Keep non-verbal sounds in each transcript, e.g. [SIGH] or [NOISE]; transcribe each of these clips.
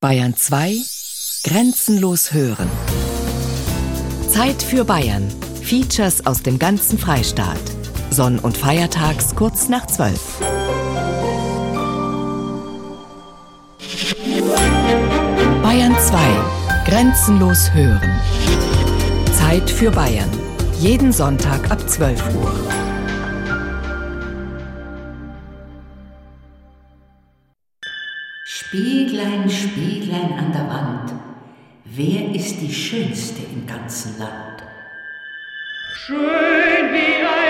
Bayern 2 Grenzenlos hören. Zeit für Bayern. Features aus dem ganzen Freistaat. Sonn- und Feiertags kurz nach 12. Bayern 2 Grenzenlos hören. Zeit für Bayern. Jeden Sonntag ab 12 Uhr. Spieglein, Spieglein an der Wand, wer ist die Schönste im ganzen Land? Schön wie eine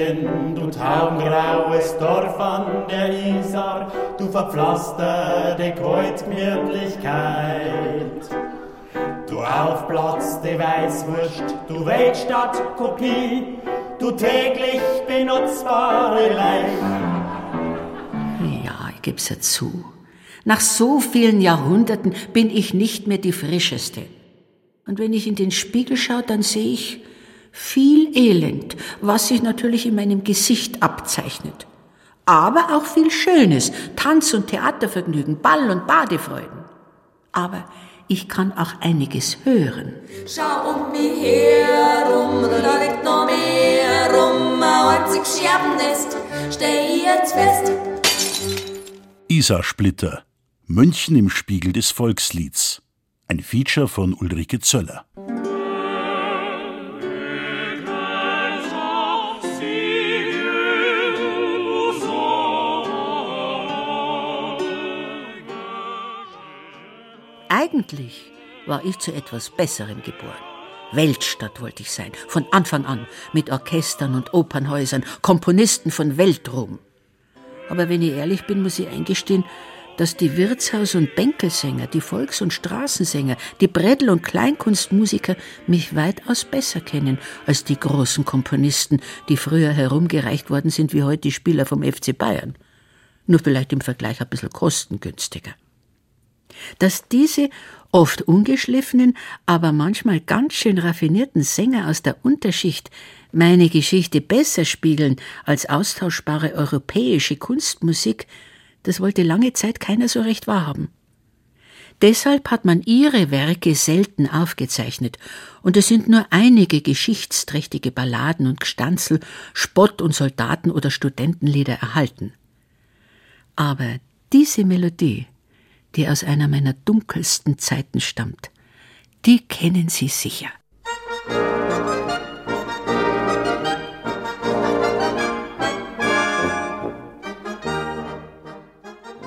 München, du taubengraues Dorf an der Isar, du verpflasterte Kreuzgemütlichkeit. Du aufplatzte Weißwurst, du Weltstadtkopie, du täglich benutzbare Leid. Ja, ich geb's ja zu. Nach so vielen Jahrhunderten bin ich nicht mehr die frischeste. Und wenn ich in den Spiegel schaue, dann sehe ich viel Elend, was sich natürlich in meinem Gesicht abzeichnet. Aber auch viel Schönes, Tanz- und Theatervergnügen, Ball- und Badefreuden. Aber ich kann auch einiges hören. Schau um mich herum, da liegt noch mehr rum, ein einziges Scherbennest, steh ich jetzt fest. Isar-Splitter. München im Spiegel des Volkslieds. Ein Feature von Ulrike Zöller. Eigentlich war ich zu etwas Besserem geboren. Weltstadt wollte ich sein, von Anfang an, mit Orchestern und Opernhäusern, Komponisten von Weltruhm. Aber wenn ich ehrlich bin, muss ich eingestehen, dass die Wirtshaus- und Bänkelsänger, die Volks- und Straßensänger, die Brettel- und Kleinkunstmusiker mich weitaus besser kennen als die großen Komponisten, die früher herumgereicht worden sind wie heute die Spieler vom FC Bayern. Nur vielleicht im Vergleich ein bisschen kostengünstiger dass diese oft ungeschliffenen, aber manchmal ganz schön raffinierten Sänger aus der Unterschicht meine Geschichte besser spiegeln als austauschbare europäische Kunstmusik, das wollte lange Zeit keiner so recht wahrhaben. Deshalb hat man ihre Werke selten aufgezeichnet, und es sind nur einige geschichtsträchtige Balladen und Gstanzel, Spott- und Soldaten- oder Studentenlieder erhalten. Aber diese Melodie, die aus einer meiner dunkelsten Zeiten stammt. Die kennen Sie sicher.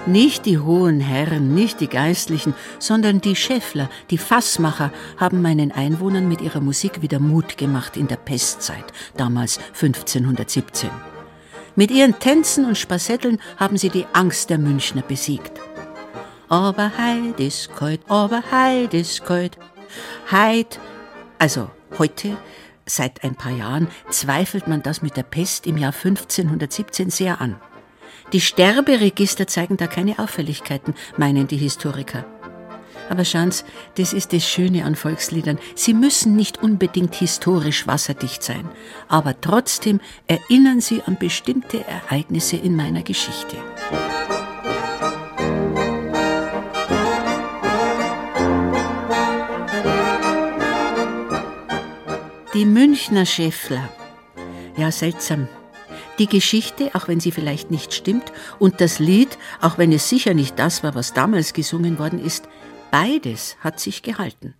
Nicht die hohen Herren, nicht die Geistlichen, sondern die Schäffler, die Fassmacher haben meinen Einwohnern mit ihrer Musik wieder Mut gemacht in der Pestzeit, damals 1517. Mit ihren Tänzen und Spassetteln haben sie die Angst der Münchner besiegt. Aber Heid ist kalt, aber Heid ist kalt. Heid, also heute, seit ein paar Jahren, zweifelt man das mit der Pest im Jahr 1517 sehr an. Die Sterberegister zeigen da keine Auffälligkeiten, meinen die Historiker. Aber schauen's, das ist das Schöne an Volksliedern. Sie müssen nicht unbedingt historisch wasserdicht sein, aber trotzdem erinnern sie an bestimmte Ereignisse in meiner Geschichte. Die Münchner Schäffler. Ja, seltsam. Die Geschichte, auch wenn sie vielleicht nicht stimmt, und das Lied, auch wenn es sicher nicht das war, was damals gesungen worden ist, beides hat sich gehalten.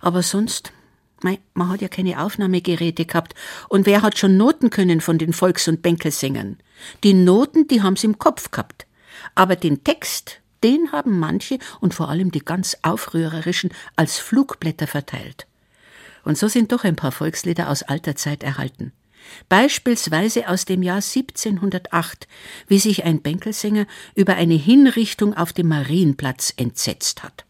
Aber sonst, mei, man hat ja keine Aufnahmegeräte gehabt, und wer hat schon Noten können von den Volks- und Bänkelsängern? Die Noten, die haben's im Kopf gehabt. Aber den Text, den haben manche und vor allem die ganz aufrührerischen als Flugblätter verteilt. Und so sind doch ein paar Volkslieder aus alter Zeit erhalten. Beispielsweise aus dem Jahr 1708, wie sich ein Bänkelsänger über eine Hinrichtung auf dem Marienplatz entsetzt hat.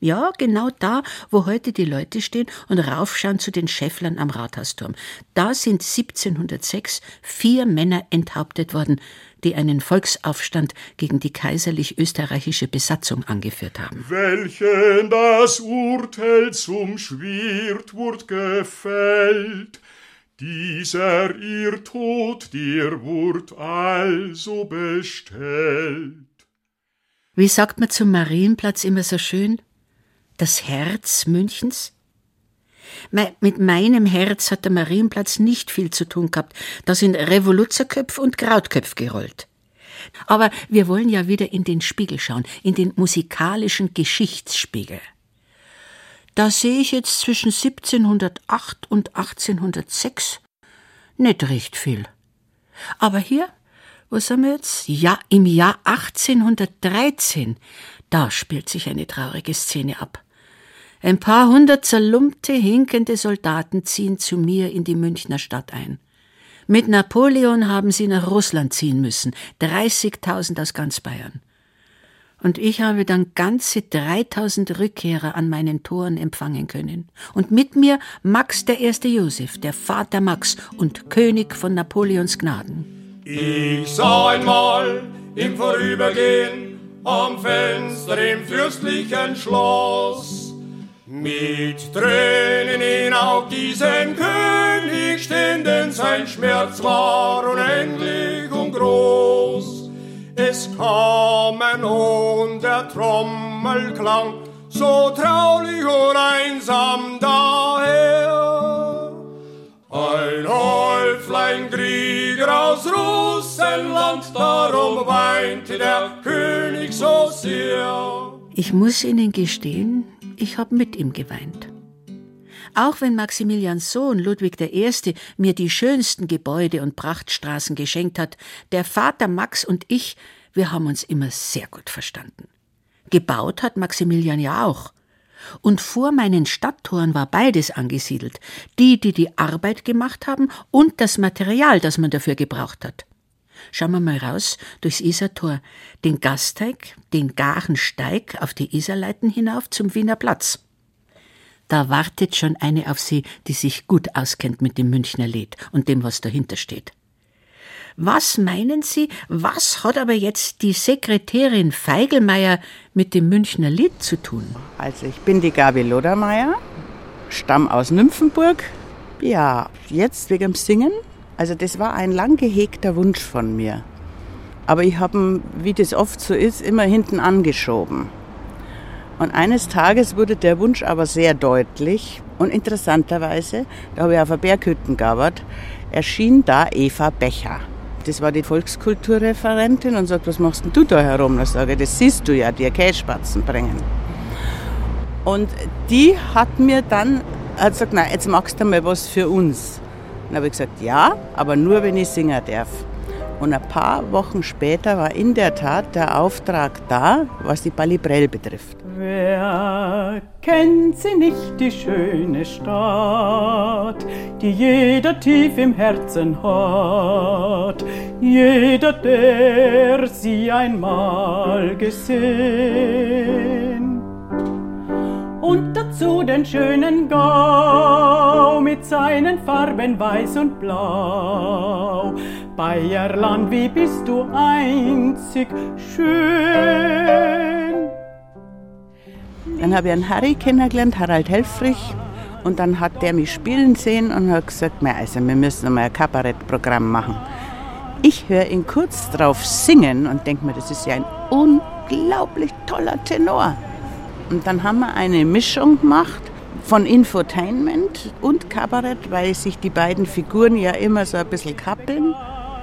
Ja, genau da, wo heute die Leute stehen und raufschauen zu den Schäfflern am Rathausturm. Da sind 1706 vier Männer enthauptet worden, die einen Volksaufstand gegen die kaiserlich-österreichische Besatzung angeführt haben. Welchen das Urteil zum Schwert wurd gefällt, dieser ihr Tod dir wurd also bestellt. Wie sagt man zum Marienplatz immer so schön? Das Herz Münchens? Mit meinem Herz hat der Marienplatz nicht viel zu tun gehabt. Da sind Revoluzerköpf und Krautköpf gerollt. Aber wir wollen ja wieder in den Spiegel schauen, in den musikalischen Geschichtsspiegel. Da sehe ich jetzt zwischen 1708 und 1806 nicht recht viel. Aber hier, wo sind wir jetzt? Ja, im Jahr 1813, da spielt sich eine traurige Szene ab. Ein paar hundert zerlumpte, hinkende Soldaten ziehen zu mir in die Münchner Stadt ein. Mit Napoleon haben sie nach Russland ziehen müssen, 30.000 aus ganz Bayern. Und ich habe dann ganze 3000 Rückkehrer an meinen Toren empfangen können. Und mit mir Max der erste Josef, der Vater Max und König von Napoleons Gnaden. Ich sah einmal im Vorübergehen am Fenster im fürstlichen Schloss mit Tränen in Aug diesen König stehen, denn sein Schmerz war unendlich und groß. Es kamen und der Trommelklang so traulich und einsam daher. Ein Häuflein Krieger aus Russenland, darum weinte der König so sehr. Ich muss Ihnen gestehen, ich habe mit ihm geweint. Auch wenn Maximilians Sohn Ludwig I. mir die schönsten Gebäude und Prachtstraßen geschenkt hat, der Vater Max und ich, wir haben uns immer sehr gut verstanden. Gebaut hat Maximilian ja auch. Und vor meinen Stadttoren war beides angesiedelt, die, die die Arbeit gemacht haben und das Material, das man dafür gebraucht hat. Schauen wir mal raus durchs Isartor, den Gasteig, den Garensteig auf die Isarleiten hinauf zum Wiener Platz. Da wartet schon eine auf Sie, die sich gut auskennt mit dem Münchner Lied und dem, was dahinter steht. Was meinen Sie, was hat aber jetzt die Sekretärin Feigelmeier mit dem Münchner Lied zu tun? Also ich bin die Gabi Lodermeier, stamm aus Nymphenburg. Ja, jetzt wegen dem Singen also das war ein lang gehegter Wunsch von mir. Aber ich habe ihn, wie das oft so ist, immer hinten angeschoben. Und eines Tages wurde der Wunsch aber sehr deutlich und interessanterweise, da habe ich auf der Berghütten gearbeitet, erschien da Eva Becher. Das war die Volkskulturreferentin und sagt, was machst denn du da herum? Da sage ich, das siehst du ja, die Kässpatzen bringen. Und die hat mir dann hat gesagt, na, jetzt machst du mal was für uns. Dann habe ich gesagt, ja, aber nur, wenn ich singen darf. Und ein paar Wochen später war in der Tat der Auftrag da, was die Balibrell betrifft. Wer kennt sie nicht, die schöne Stadt, die jeder tief im Herzen hat, jeder, der sie einmal gesehen dazu den schönen Gau mit seinen Farben weiß und blau. Bayerland, wie bist du einzig schön. Dann habe ich einen Harry kennengelernt, Harald Helfrich. Und dann hat der mich spielen sehen und hat gesagt, also wir müssen mal ein Kabarettprogramm machen. Ich höre ihn kurz drauf singen und denke mir, das ist ja ein unglaublich toller Tenor. Und dann haben wir eine Mischung gemacht von Infotainment und Kabarett, weil sich die beiden Figuren ja immer so ein bisschen kappeln.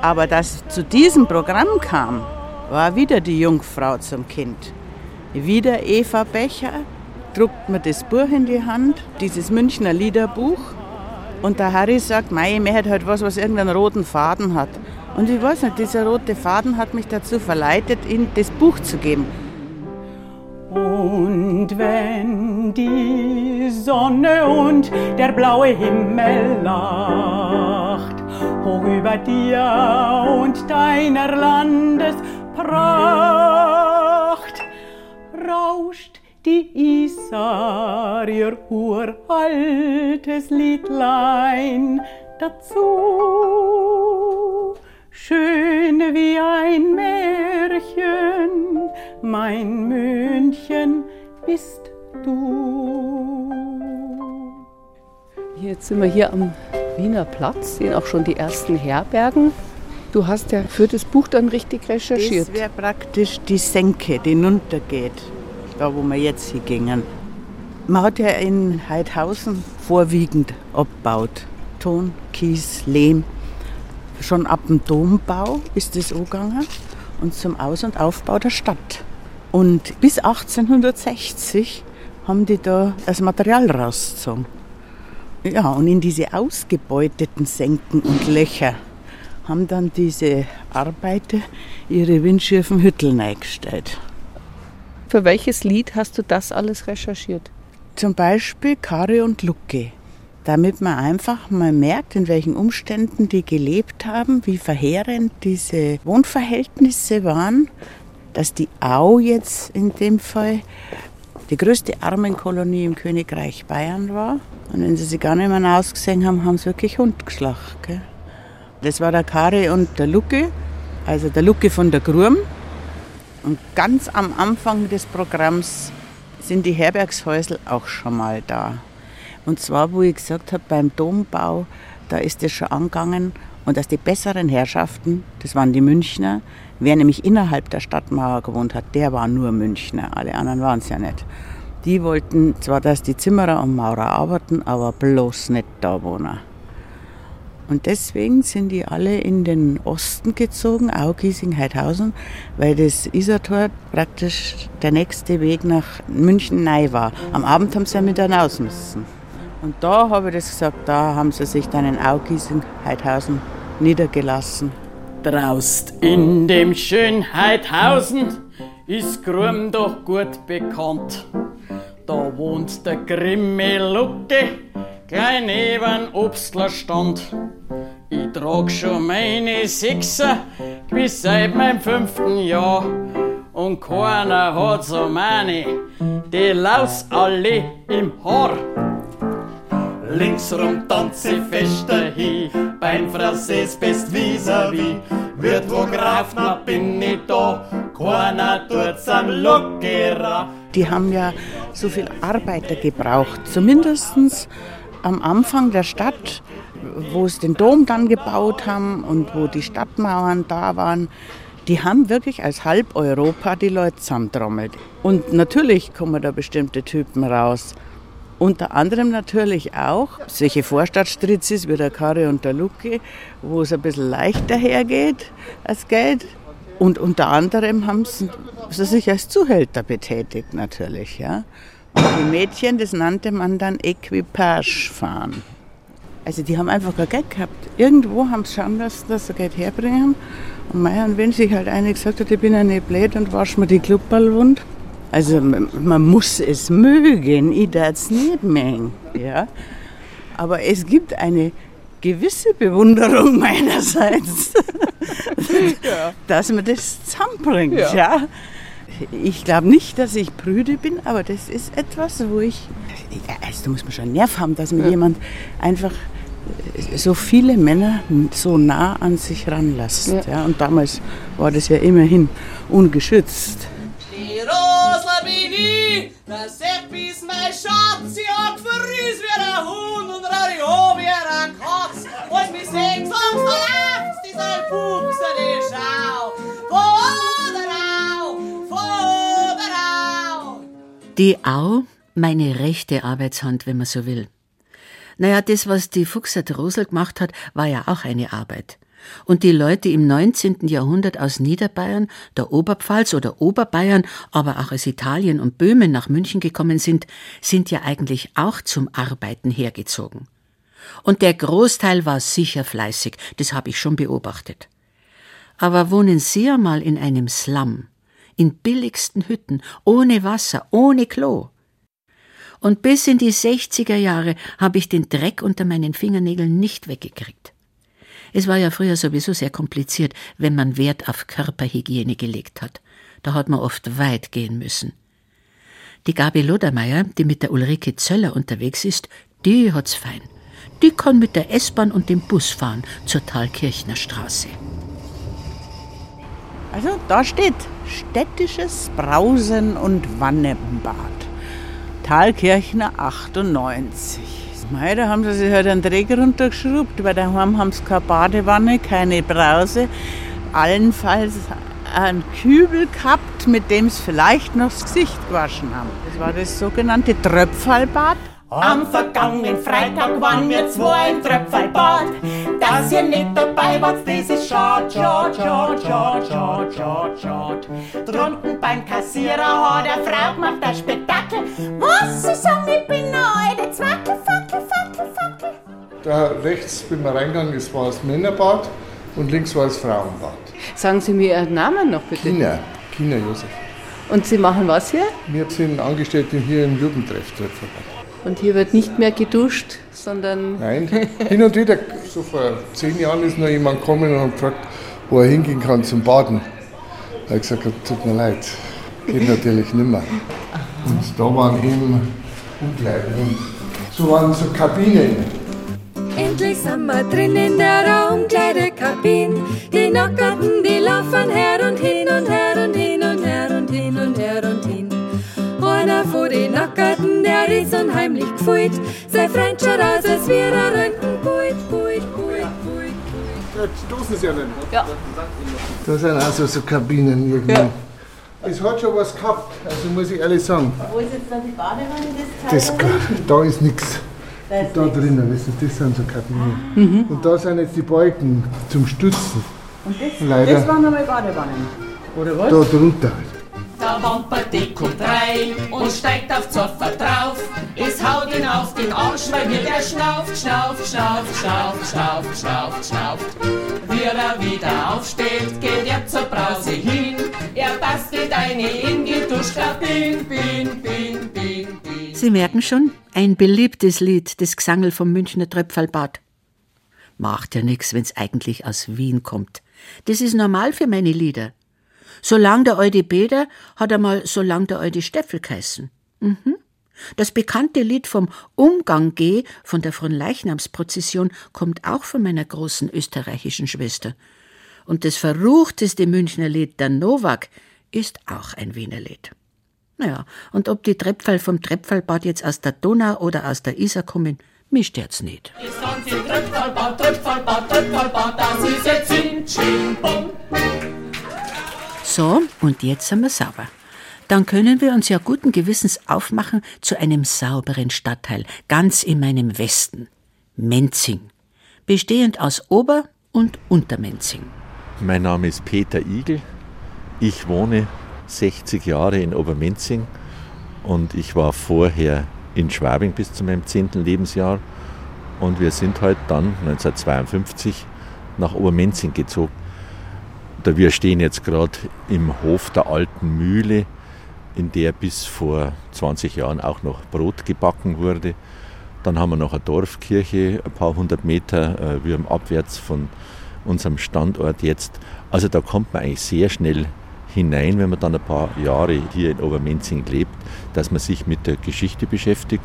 Aber dass zu diesem Programm kam, war wieder die Jungfrau zum Kind. Wieder Eva Becher, druckt mir das Buch in die Hand, dieses Münchner Liederbuch. Und der Harry sagt, mei, mir hätte halt was, was irgendeinen roten Faden hat. Und ich weiß nicht, dieser rote Faden hat mich dazu verleitet, ihm das Buch zu geben. Und wenn die Sonne und der blaue Himmel lacht, hoch über dir und deiner Landespracht, rauscht die Isar ihr uraltes Liedlein dazu. Schön wie ein Märchen, mein München bist du. Jetzt sind wir hier am Wiener Platz, sehen auch schon die ersten Herbergen. Du hast ja für das Buch dann richtig recherchiert. Das wäre praktisch die Senke, die runtergeht, da wo wir jetzt hingingen. Man hat ja in Heidhausen vorwiegend abgebaut. Ton, Kies, Lehm. Schon ab dem Dombau ist das angegangen und zum Aus- und Aufbau der Stadt. Und bis 1860 haben die da das Material rausgezogen. Ja, und in diese ausgebeuteten Senken und Löcher haben dann diese Arbeiter ihre windschiefen Hütteln eingestellt. Für welches Lied hast du das alles recherchiert? Zum Beispiel Kari und Lucke. Damit man einfach mal merkt, in welchen Umständen die gelebt haben, wie verheerend diese Wohnverhältnisse waren, dass die Au jetzt in dem Fall die größte Armenkolonie im Königreich Bayern war. Und wenn sie sich gar nicht mehr ausgesehen haben, haben sie wirklich Hund geschlacht. Gell? Das war der Kari und der Lucke, also der Lucke von der Grum. Und ganz am Anfang des Programms sind die Herbergshäusel auch schon mal da. Und zwar, wo ich gesagt habe, beim Dombau, da ist es schon angegangen. Und dass die besseren Herrschaften, das waren die Münchner, wer nämlich innerhalb der Stadtmauer gewohnt hat, der war nur Münchner. Alle anderen waren es ja nicht. Die wollten zwar, dass die Zimmerer und Maurer arbeiten, aber bloß nicht da wohnen. Und deswegen sind die alle in den Osten gezogen, auch Giesing, Heidhausen, weil das Isartor praktisch der nächste Weg nach München neu war. Am Abend haben sie ja mit raus müssen. Und da habe ich das gesagt, da haben sie sich dann in Augiesing, Heidhausen niedergelassen. Draust in dem schönen Heidhausen ist Grum doch gut bekannt. Da wohnt der Grimme Lucke, klein neben Obstlerstand. Ich trag schon meine Sechser bis seit meinem fünften Jahr. Und keiner hat so meine, die laus alle im Haar. Linksrum tanze fester hi, beim Französ best vis-à-vis. Wird wo Graf, na bin ich da, keiner tut's am Lockerer. Die haben ja so viel Arbeiter gebraucht, zumindest am Anfang der Stadt, wo sie den Dom dann gebaut haben und wo die Stadtmauern da waren. Die haben wirklich als halb Europa die Leute zusammentrommelt. Und natürlich kommen da bestimmte Typen raus. Unter anderem natürlich auch solche Vorstadtstritzis wie der Kari und der Luki, wo es ein bisschen leichter hergeht als Geld. Und unter anderem haben sie, sich als Zuhälter betätigt natürlich. Ja. Und die Mädchen, das nannte man dann Equipage fahren. Also die haben einfach kein Geld gehabt. Irgendwo haben sie schauen lassen, dass sie Geld herbringen. Und Meier und wenn sich halt eine gesagt hat, ich bin ja nicht blöd und wasch mir die Klubberl wund. Also man muss es mögen, ich darf es nicht mengen. Ja? Aber es gibt eine gewisse Bewunderung [LAUGHS] meinerseits, ja. dass man das zusammenbringt. Ja. ja. Ich glaube nicht, dass ich prüde bin, aber das ist etwas, wo ich. Also da muss man schon Nerv haben, dass mir ja. jemand einfach so viele Männer so nah an sich ranlässt. Ja. ja. Und damals war das ja immerhin ungeschützt. Die ich, der Seppi ist mein Schatz, sie hat verriss wie ein Hund und wie ein Katz. Was mich sehen, sonst verläuft dieser Fuchs an die Schau. Vorderau, Vorderau. Die Au, meine rechte Arbeitshand, wenn man so will. Naja, das, was die Fuchser Rosel gemacht hat, war ja auch eine Arbeit. Und die Leute im 19. Jahrhundert aus Niederbayern, der Oberpfalz oder Oberbayern, aber auch aus Italien und Böhmen nach München gekommen sind, sind ja eigentlich auch zum Arbeiten hergezogen. Und der Großteil war sicher fleißig, das habe ich schon beobachtet. Aber wohnen Sie einmal in einem Slum, in billigsten Hütten, ohne Wasser, ohne Klo. Und bis in die 60er Jahre habe ich den Dreck unter meinen Fingernägeln nicht weggekriegt. Es war ja früher sowieso sehr kompliziert, wenn man Wert auf Körperhygiene gelegt hat. Da hat man oft weit gehen müssen. Die Gabi Lodermeier, die mit der Ulrike Zöller unterwegs ist, die hat's fein. Die kann mit der S-Bahn und dem Bus fahren zur Thalkirchner Straße. Also da steht städtisches Brausen und Wannenbad. Thalkirchner 98. Mei, da haben sie sich halt einen Träger runtergeschraubt, weil daheim haben sie keine Badewanne, keine Brause. Allenfalls einen Kübel gehabt, mit dem sie vielleicht noch das Gesicht gewaschen haben. Das war das sogenannte Tröpfalbad. Am vergangenen Freitag waren wir zwei im Tröpfelbad. Dass ihr nicht dabei wart, das ist schade, schade, schade, schade, schade, schade, schade. Drunten beim Kassierer hat eine Frau gemacht ein Spektakel. Was, Sie sagen, ich bin eine alte Zwackel, Fackel, Fackel, Fackel. Da rechts bin wir reingegangen, das war das Männerbad und links war das Frauenbad. Sagen Sie mir Ihren Namen noch bitte. China, China Josef. Und Sie machen was hier? Wir sind Angestellte hier im Jugendtreff Tröpfelbad. Und hier wird nicht mehr geduscht, sondern. Nein, hin und wieder, so vor zehn Jahren ist noch jemand gekommen und hat gefragt, wo er hingehen kann zum Baden. Da habe ich gesagt, tut mir leid, geht natürlich nimmer. Und da waren eben Umkleiden und so waren so Kabinen. Endlich sind wir drin in der Raumkleidekabine. Die Nackerten, die laufen her und hin und her und hin und her und hin und her und hin. Einer von den Nackerten, der ist unheimlich gefühlt. Sein Freund schaut aus, als wäre er Röntgenpult, Pult, Pult, Pult. Ja, stoßen Sie ja nicht. Ja. Da sind also so Kabinen irgendwie. Es hat schon was gehabt, also muss ich ehrlich sagen. Wo ist jetzt da die Badewanne? Das, Das, da ist nichts. Da drinnen, wissen Sie, das sind so Kabinen. Und da sind jetzt die Balken zum Stützen. Und das, Leider. das waren nochmal Badewannen. Oder was? Da drunter. Der Wamperdick kommt rein und steigt auf Zoffer drauf. Es haut ihn auf den Arsch, weil mir der schnauft, schnauft, schnauft, schnauft, schnauft, schnauft, schnauft. Wie er wieder aufsteht, geht er zur Brause hin. Er bastelt eine in die Duschkabine, bin, bin, bin, bin. Sie merken schon, ein beliebtes Lied, das Gesangel vom Münchner Tröpfelbad. Macht ja nix, wenn's eigentlich aus Wien kommt. Das ist normal für meine Lieder. Solang der alte Beder hat einmal solang der alte Steffel geheißen. Mhm. Das bekannte Lied vom Umgang geh von der Fronleichnamsprozession kommt auch von meiner großen österreichischen Schwester. Und das verruchteste Münchner Lied, der Nowak, ist auch ein Wiener Lied. Naja, und ob die Treppfall vom Treppfallbad jetzt aus der Donau oder aus der Isar kommen, mich stört's nicht. Das ganze Tröpfelbad, Tröpfelbad, Tröpfelbad, das ist jetzt in Chimbum. So, und jetzt sind wir sauber. Dann können wir uns ja guten Gewissens aufmachen zu einem sauberen Stadtteil, ganz in meinem Westen. Menzing. Bestehend aus Ober- und Untermenzing. Mein Name ist Peter Igel. Ich wohne 60 Jahre in Obermenzing und ich war vorher in Schwabing bis zu meinem 10. Lebensjahr. Und wir sind halt dann 1952 nach Obermenzing gezogen. Da wir stehen jetzt gerade im Hof der alten Mühle, in der bis vor 20 Jahren auch noch Brot gebacken wurde. Dann haben wir noch eine Dorfkirche, ein paar hundert Meter äh, wie am abwärts von unserem Standort jetzt. Also da kommt man eigentlich sehr schnell hinein, wenn man dann ein paar Jahre hier in Obermenzing lebt, dass man sich mit der Geschichte beschäftigt.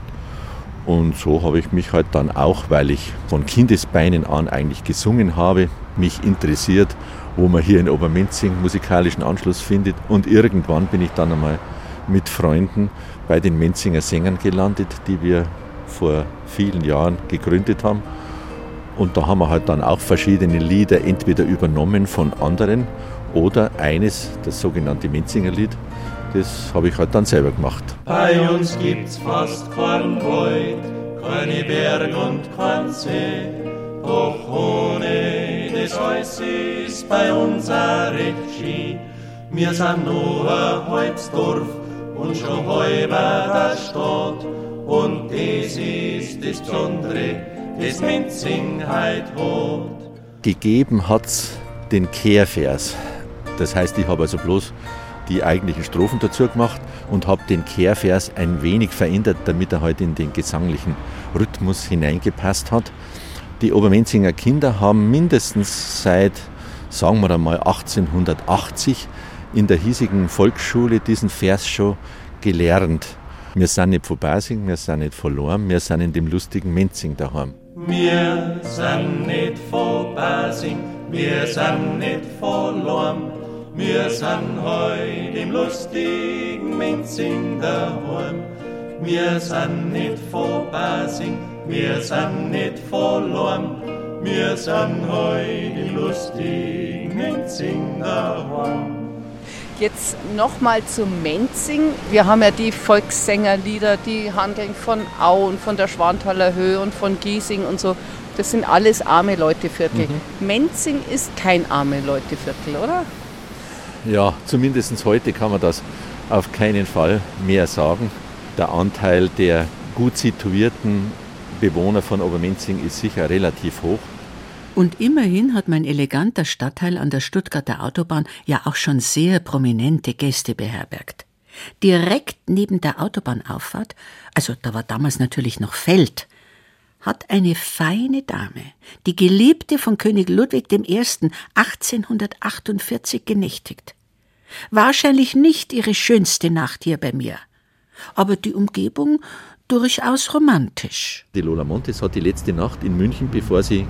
Und so habe ich mich halt dann auch, weil ich von Kindesbeinen an eigentlich gesungen habe, mich interessiert, wo man hier in Obermenzing musikalischen Anschluss findet. Und irgendwann bin ich dann einmal mit Freunden bei den Menzinger Sängern gelandet, die wir vor vielen Jahren gegründet haben. Und da haben wir halt dann auch verschiedene Lieder entweder übernommen von anderen oder eines, das sogenannte Menzinger Lied, das habe ich halt dann selber gemacht. Bei uns gibt's fast keinen Wald, keine Berg und kein See. Doch ohne das alles ist bei uns auch recht schön. Wir sind nur ein halbes Dorf und schon halber der Stadt. Und das ist das Besondere, das Menzing heut hat. Gegeben hat's den Kehrvers. Das heißt, ich habe also bloß die eigentlichen Strophen dazu gemacht und habe den Kehrvers ein wenig verändert, damit er halt in den gesanglichen Rhythmus hineingepasst hat. Die Obermenzinger Kinder haben mindestens seit, sagen wir einmal, 1880 in der hiesigen Volksschule diesen Vers schon gelernt. Wir sind nicht von Basing, wir sind nicht verloren, wir sind in dem lustigen Menzing daheim. Wir sind nicht von Basing, wir sind nicht verloren. Wir sind heut im lustigen Menzing daheim. Wir sind nicht von Basing, wir sind nicht verloren. Wir sind heut im lustigen Menzing daheim. Jetzt nochmal zum Menzing. Wir haben ja die Volkssängerlieder, die handeln von Au und von der Schwanthaler Höhe und von Giesing und so. Das sind alles arme Leuteviertel. Mhm. Menzing ist kein arme Leuteviertel, oder? Ja, zumindest heute kann man das auf keinen Fall mehr sagen. Der Anteil der gut situierten Bewohner von Obermenzing ist sicher relativ hoch. Und immerhin hat mein eleganter Stadtteil an der Stuttgarter Autobahn ja auch schon sehr prominente Gäste beherbergt. Direkt neben der Autobahnauffahrt, also da war damals natürlich noch Feld, hat eine feine Dame, die Geliebte von König Ludwig I. 1848 genächtigt. Wahrscheinlich nicht ihre schönste Nacht hier bei mir, aber die Umgebung durchaus romantisch. Die Lola Montes hat die letzte Nacht in München, bevor sie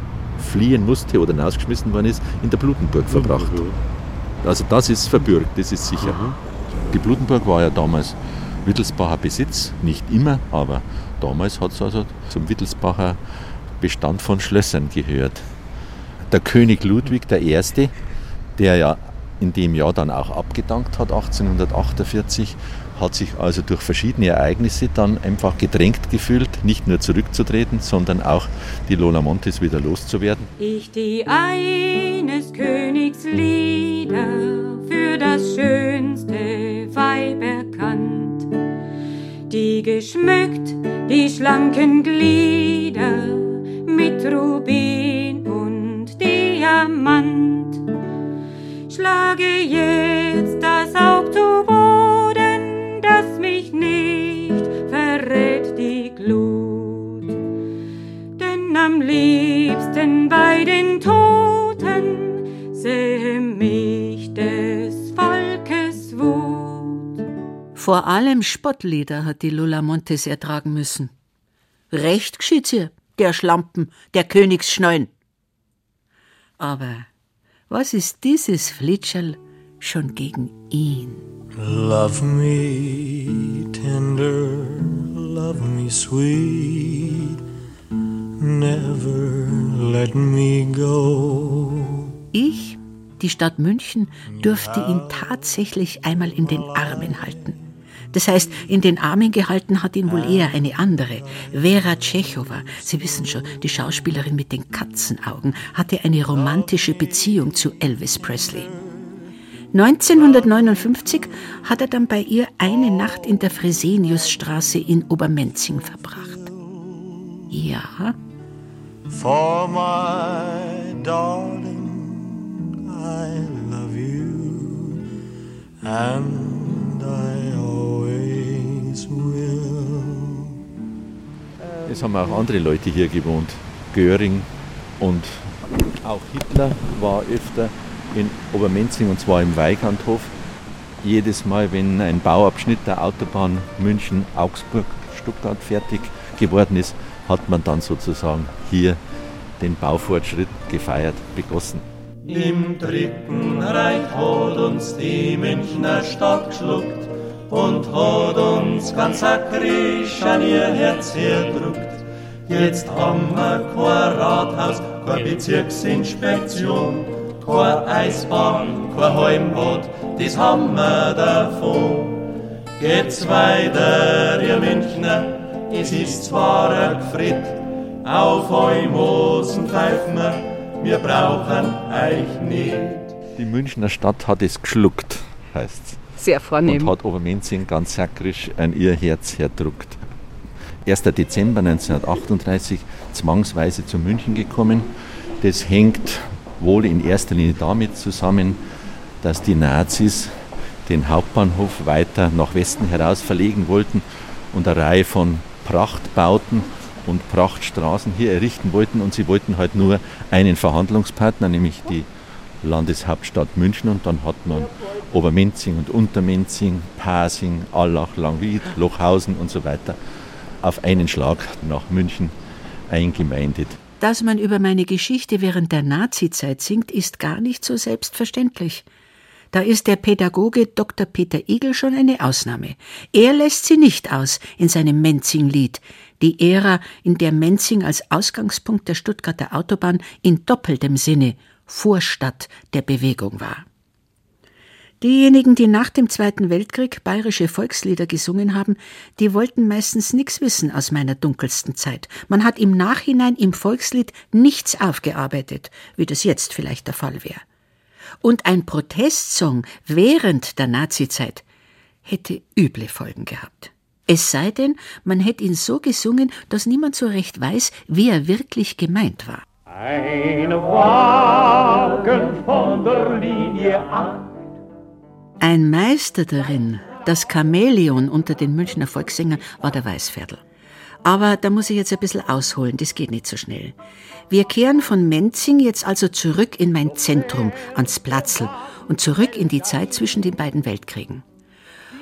fliehen musste oder hinausgeschmissen worden ist, in der Blutenburg verbracht. Also das ist verbürgt, das ist sicher. Die Blutenburg war ja damals Wittelsbacher Besitz, nicht immer, aber damals hat es also zum Wittelsbacher Bestand von Schlössern gehört. Der König Ludwig I., der ja in dem Jahr dann auch abgedankt hat, 1848, hat sich also durch verschiedene Ereignisse dann einfach gedrängt gefühlt, nicht nur zurückzutreten, sondern auch die Lola Montes wieder loszuwerden. Ich die eines Königs Lieder für das schönste Weib erkannt, die geschmückt die schlanken Glieder mit Rubin und Diamant. Schlage jetzt Vor allem Spottlieder hat die Lola Montes ertragen müssen. Recht geschieht's ihr, der Schlampen, der Königsschneun. Aber was ist dieses Flitscherl schon gegen ihn? Love me tender, love me sweet, never let me go. Ich, die Stadt München, dürfte ihn tatsächlich einmal in den Armen halten. Das heißt, in den Armen gehalten hat ihn wohl eher eine andere. Vera Tschechowa, Sie wissen schon, die Schauspielerin mit den Katzenaugen, hatte eine romantische Beziehung zu Elvis Presley. 1959 hat er dann bei ihr eine Nacht in der Freseniusstraße in Obermenzing verbracht. Ja, For my darling, I love you, and. Es haben auch andere Leute hier gewohnt. Göring und auch Hitler war öfter in Obermenzing und zwar im Weigandhof. Jedes Mal, wenn ein Bauabschnitt der Autobahn München-Augsburg-Stuttgart fertig geworden ist, hat man dann sozusagen hier den Baufortschritt gefeiert, begossen. Im Dritten Reich hat uns die Münchner Stadt geschluckt und hat uns ganz akrisch an ihr Herz herdruckt. Jetzt haben wir kein Rathaus, keine Bezirksinspektion, keine Eisbahn, kein Heimbad, das haben wir davon. Geht's weiter, ihr Münchner, es ist zwar ein Gefritt, auf Heumosen pfeifen wir, wir brauchen euch nicht. Die Münchner Stadt hat es geschluckt, heißt es. Sehr vornehm. Und hat Obermenzing ganz sakrisch an ihr Herz herdruckt. 1. Dezember 1938 zwangsweise zu München gekommen. Das hängt wohl in erster Linie damit zusammen, dass die Nazis den Hauptbahnhof weiter nach Westen heraus verlegen wollten und eine Reihe von Prachtbauten und Prachtstraßen hier errichten wollten und sie wollten halt nur einen Verhandlungspartner, nämlich die Landeshauptstadt München und dann hat man Obermenzing und Untermenzing, Pasing, Allach, Langwied, Lochhausen und so weiter auf einen Schlag nach München eingemeindet. Dass man über meine Geschichte während der Nazizeit singt, ist gar nicht so selbstverständlich. Da ist der Pädagoge Dr. Peter Igel schon eine Ausnahme. Er lässt sie nicht aus in seinem Menzing-Lied, die Ära, in der Menzing als Ausgangspunkt der Stuttgarter Autobahn in doppeltem Sinne Vorstadt der Bewegung war. Diejenigen, die nach dem Zweiten Weltkrieg bayerische Volkslieder gesungen haben, die wollten meistens nichts wissen aus meiner dunkelsten Zeit. Man hat im Nachhinein im Volkslied nichts aufgearbeitet, wie das jetzt vielleicht der Fall wäre. Und ein Protestsong während der Nazizeit hätte üble Folgen gehabt. Es sei denn, man hätte ihn so gesungen, dass niemand so recht weiß, wie er wirklich gemeint war. Ein Wagen von der Linie 8 ein Meister darin, das Chamäleon unter den Münchner Volkssängern, war der Weißviertel. Aber da muss ich jetzt ein bisschen ausholen, das geht nicht so schnell. Wir kehren von Menzing jetzt also zurück in mein Zentrum, ans Platzl und zurück in die Zeit zwischen den beiden Weltkriegen.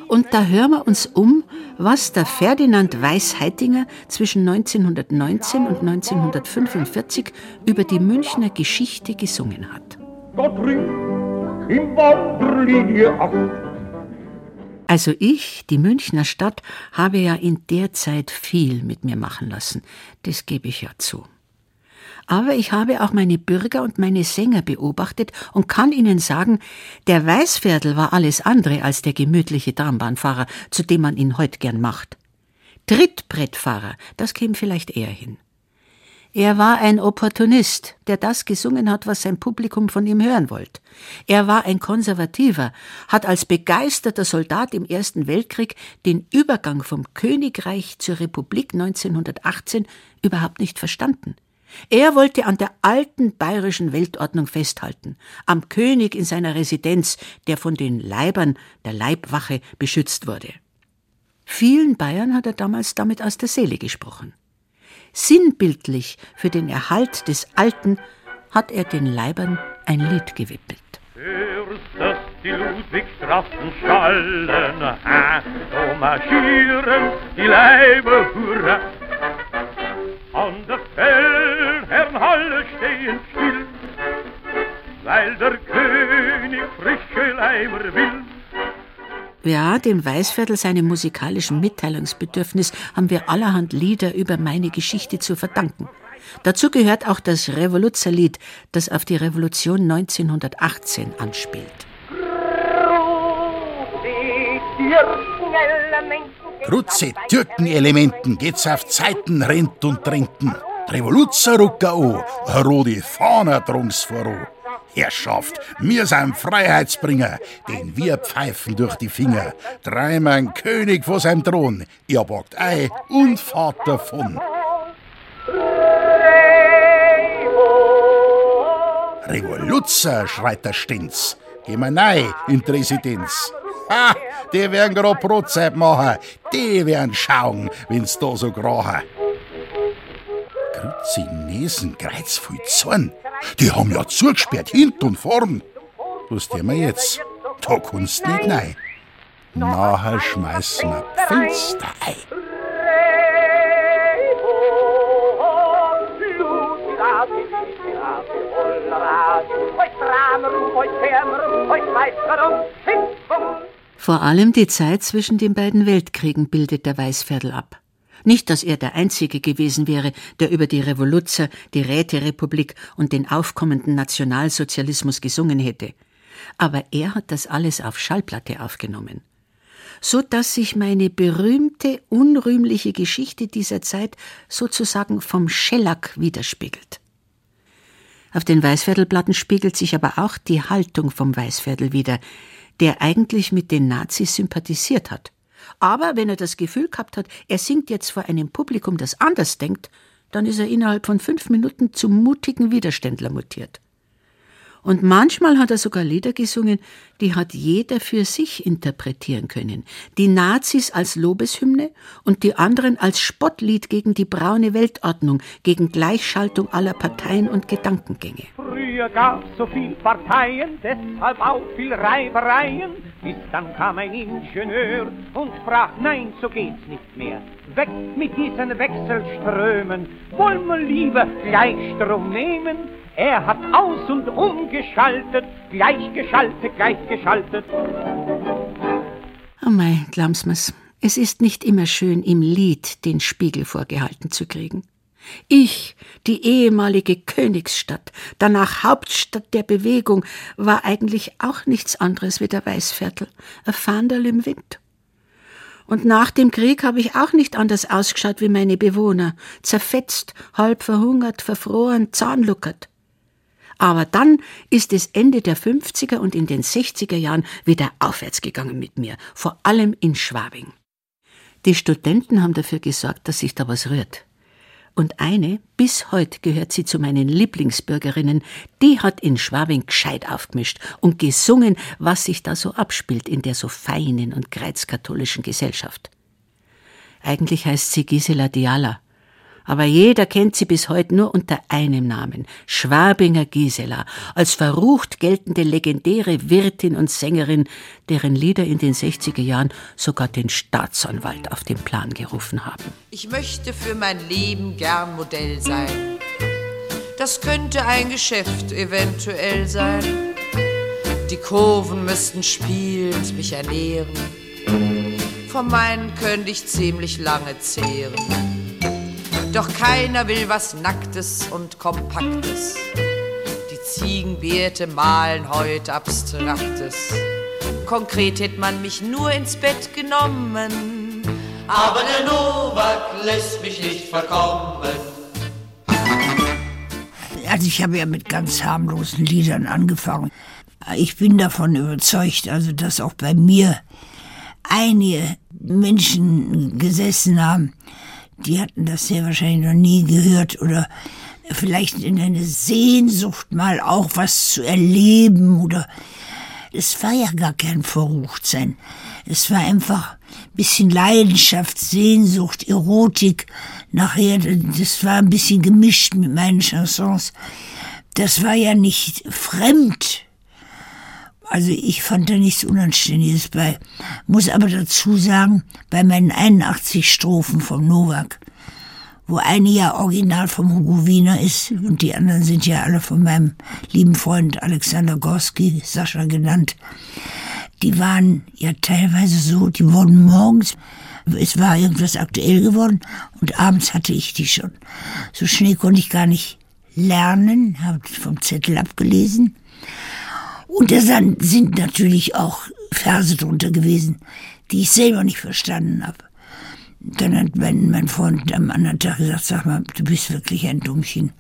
Und da hören wir uns um, was der Ferdinand Weiß-Heitinger zwischen 1919 und 1945 über die Münchner Geschichte gesungen hat. Gott ringt im Wanderlinie 8. Also ich, die Münchner Stadt, habe ja in der Zeit viel mit mir machen lassen. Das gebe ich ja zu. Aber ich habe auch meine Bürger und meine Sänger beobachtet und kann Ihnen sagen, der Weißviertel war alles andere als der gemütliche Darmbahnfahrer, zu dem man ihn heute gern macht. Trittbrettfahrer, das käme vielleicht eher hin. Er war ein Opportunist, der das gesungen hat, was sein Publikum von ihm hören wollte. Er war ein Konservativer, hat als begeisterter Soldat im Ersten Weltkrieg den Übergang vom Königreich zur Republik 1918 überhaupt nicht verstanden. Er wollte an der alten bayerischen Weltordnung festhalten, am König in seiner Residenz, der von den Leibern der Leibwache beschützt wurde. Vielen Bayern hat er damals damit aus der Seele gesprochen. Sinnbildlich für den Erhalt des Alten hat er den Leibern ein Lied gewidmet. Hörst, dass die Ludwigstraßen schallen, ha, so marschieren die Leiber hurra. An der Feldherrnhalle stehen still, weil der König frische Leiber will. Ja, dem Weißviertel seinem musikalischen Mitteilungsbedürfnis haben wir allerhand Lieder über meine Geschichte zu verdanken. Dazu gehört auch das Revoluzerlied, das auf die Revolution 1918 anspielt. Grutze Türkenelementen geht's auf Zeiten rennt und trinken. Revoluzerrucker an, eine rote Fahne drungs voran. Herrschaft, mir sein Freiheitsbringer, den wir pfeifen durch die Finger. Dreimal König vor seinem Thron, ihr bockt ei und fahrt davon. Revoluzer, schreit der Stinz. Geh mal nein in die Residenz. Ha, die werden grad Brotzeit machen, die werden schauen, wenn's da so grachen. Grüezi Nesen, kreuz viel Zorn. Die haben ja zugesperrt, hinten und vorn. Was tun wir jetzt? Da kannst nicht nein. Nachher schmeißen wir Fenster ein. Vor allem die Zeit zwischen den beiden Weltkriegen bildet der Weißviertel ab. Nicht, dass er der Einzige gewesen wäre, der über die Revoluzer, die Räterepublik und den aufkommenden Nationalsozialismus gesungen hätte. Aber er hat das alles auf Schallplatte aufgenommen. So dass sich meine berühmte, unrühmliche Geschichte dieser Zeit sozusagen vom Schellack widerspiegelt. Auf den Weißviertelplatten spiegelt sich aber auch die Haltung vom Weißviertel wider, der eigentlich mit den Nazis sympathisiert hat. Aber wenn er das Gefühl gehabt hat, er singt jetzt vor einem Publikum, das anders denkt, dann ist er innerhalb von fünf Minuten zum mutigen Widerständler mutiert. Und manchmal hat er sogar Lieder gesungen, die hat jeder für sich interpretieren können. Die Nazis als Lobeshymne und die anderen als Spottlied gegen die braune Weltordnung, gegen Gleichschaltung aller Parteien und Gedankengänge. Früher gab's so viel Parteien, deshalb auch viel Reibereien. Bis dann kam ein Ingenieur und sprach, nein, so geht's nicht mehr. Weg mit diesen Wechselströmen, wollen wir lieber Gleichstrom nehmen. Er hat aus- und umgeschaltet, gleichgeschaltet, gleichgeschaltet. Oh mei, glaub's mir's. Es ist nicht immer schön, im Lied den Spiegel vorgehalten zu kriegen. Ich, die ehemalige Königsstadt, danach Hauptstadt der Bewegung, war eigentlich auch nichts anderes wie der Weißviertel, ein Fahndel im Wind. Und nach dem Krieg habe ich auch nicht anders ausgeschaut wie meine Bewohner, zerfetzt, halb verhungert, verfroren, zahnluckert. Aber dann ist es Ende der 50er und in den 60er Jahren wieder aufwärts gegangen mit mir, vor allem in Schwabing. Die Studenten haben dafür gesorgt, dass sich da was rührt. Und eine, bis heute gehört sie zu meinen Lieblingsbürgerinnen, die hat in Schwabing gescheit aufgemischt und gesungen, was sich da so abspielt in der so feinen und kreuzkatholischen Gesellschaft. Eigentlich heißt sie Gisela Diala, aber jeder kennt sie bis heute nur unter einem Namen, Schwabinger Gisela, als verrucht geltende legendäre Wirtin und Sängerin, deren Lieder in den 60er Jahren sogar den Staatsanwalt auf den Plan gerufen haben. Ich möchte für mein Leben gern Modell sein. Das könnte ein Geschäft eventuell sein. Die Kurven müssten spielend mich ernähren. Von meinen könnte ich ziemlich lange zehren. Doch keiner will was Nacktes und Kompaktes. Die Ziegenbärte malen heute Abstraktes. Konkret hätte man mich nur ins Bett genommen. Aber der Novak lässt mich nicht verkommen. Also ich habe ja mit ganz harmlosen Liedern angefangen. Ich bin davon überzeugt, also dass auch bei mir einige Menschen gesessen haben, die hatten das sehr wahrscheinlich noch nie gehört oder vielleicht in eine Sehnsucht mal auch was zu erleben oder es war ja gar kein Verruchtsein. Es war einfach ein bisschen Leidenschaft, Sehnsucht, Erotik. Nachher, das war ein bisschen gemischt mit meinen Chansons. Das war ja nicht fremd. Also ich fand da nichts Unanständiges bei. Muss aber dazu sagen, bei meinen 81 Strophen vom Novak, wo eine ja original vom Hugo Wiener ist und die anderen sind ja alle von meinem lieben Freund Alexander Gorski, Sascha genannt, die waren ja teilweise so, die wurden morgens, es war irgendwas aktuell geworden und abends hatte ich die schon. So schnell konnte ich gar nicht lernen, habe vom Zettel abgelesen. Und da sind natürlich auch Verse drunter gewesen, die ich selber nicht verstanden habe. Dann hat mein, mein Freund am anderen Tag gesagt, sag mal, du bist wirklich ein Dummchen.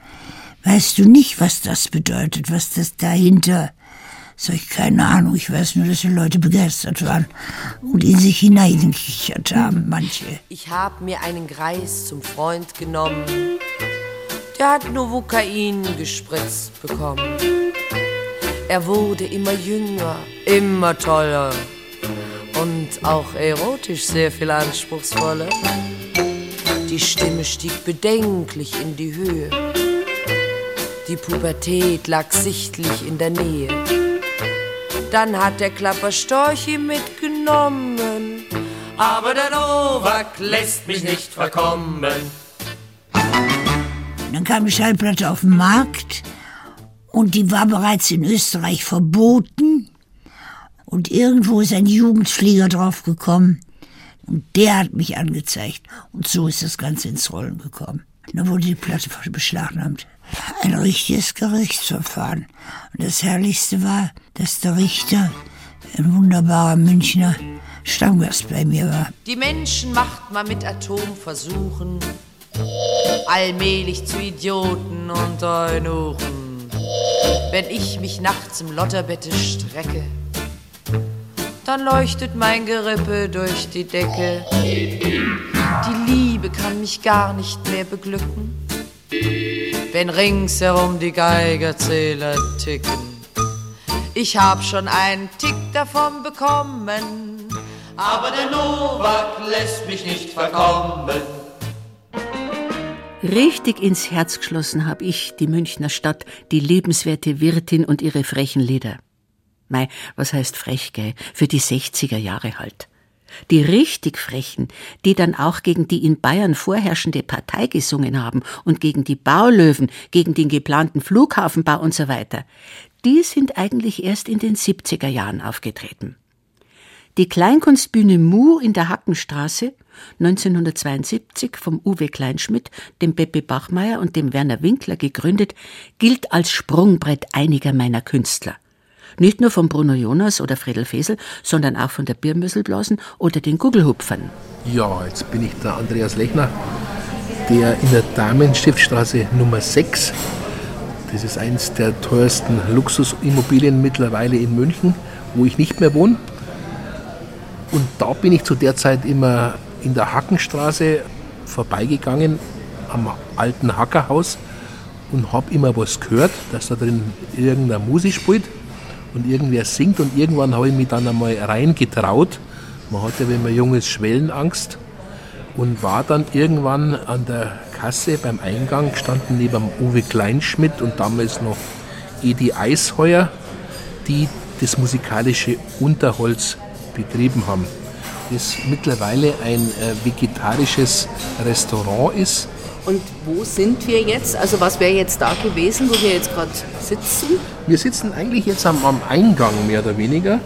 Weißt du nicht, was das bedeutet, was das dahinter Sag ich, keine Ahnung, ich weiß nur, dass die Leute begeistert waren und in sich hineingekichert haben, manche. Ich hab mir einen Greis zum Freund genommen, der hat Novocain gespritzt bekommen. Er wurde immer jünger, immer toller und auch erotisch sehr viel anspruchsvoller. Die Stimme stieg bedenklich in die Höhe. Die Pubertät lag sichtlich in der Nähe. Dann hat der Klapperstorch ihn mitgenommen. Aber der Novak lässt mich nicht verkommen. Dann kam die Schallplatte auf den Markt und die war bereits in Österreich verboten. Und irgendwo ist ein Jugendflieger draufgekommen und der hat mich angezeigt. Und so ist das Ganze ins Rollen gekommen. Dann wurde die Platte beschlagnahmt. Ein richtiges Gerichtsverfahren. Und das Herrlichste war, dass der Richter, ein wunderbarer Münchner, Stammgast bei mir war. Die Menschen macht man mit Atomversuchen allmählich zu Idioten und Eunuchen. Wenn ich mich nachts im Lotterbette strecke, dann leuchtet mein Gerippe durch die Decke. Die Liebe kann mich gar nicht mehr beglücken, wenn ringsherum die Geigerzähler ticken. Ich hab schon einen Tick davon bekommen, aber der Novak lässt mich nicht verkommen. Richtig ins Herz geschlossen habe ich die Münchner Stadt, die lebenswerte Wirtin und ihre frechen Lieder. Mei, was heißt frech, gell? Für die 60er Jahre halt. Die richtig Frechen, die dann auch gegen die in Bayern vorherrschende Partei gesungen haben und gegen die Baulöwen, gegen den geplanten Flughafenbau und so weiter, die sind eigentlich erst in den 70er Jahren aufgetreten. Die Kleinkunstbühne Mu in der Hackenstraße 1972 vom Uwe Kleinschmidt, dem Beppe Bachmeier und dem Werner Winkler gegründet, gilt als Sprungbrett einiger meiner Künstler. Nicht nur von Bruno Jonas oder Fredel Fesel, sondern auch von der Birmüsselblasen oder den Gugelhupfern. Ja, jetzt bin ich der Andreas Lechner, der in der Damenstiftstraße Nummer 6, das ist eines der teuersten Luxusimmobilien mittlerweile in München, wo ich nicht mehr wohne. Und da bin ich zu der Zeit immer in der Hackenstraße vorbeigegangen am alten Hackerhaus und habe immer was gehört, dass da drin irgendeine Musik spielt und irgendwer singt und irgendwann habe ich mich dann einmal reingetraut. Man hatte, wenn man jung ist, Schwellenangst und war dann irgendwann an der Kasse beim Eingang gestanden neben Uwe Kleinschmidt und damals noch Edi Eisheuer, die das musikalische Unterholz betrieben haben das mittlerweile ein äh, vegetarisches Restaurant ist. Und wo sind wir jetzt? Also was wäre jetzt da gewesen, wo wir jetzt gerade sitzen? Wir sitzen eigentlich jetzt am, am, Eingang mehr oder weniger,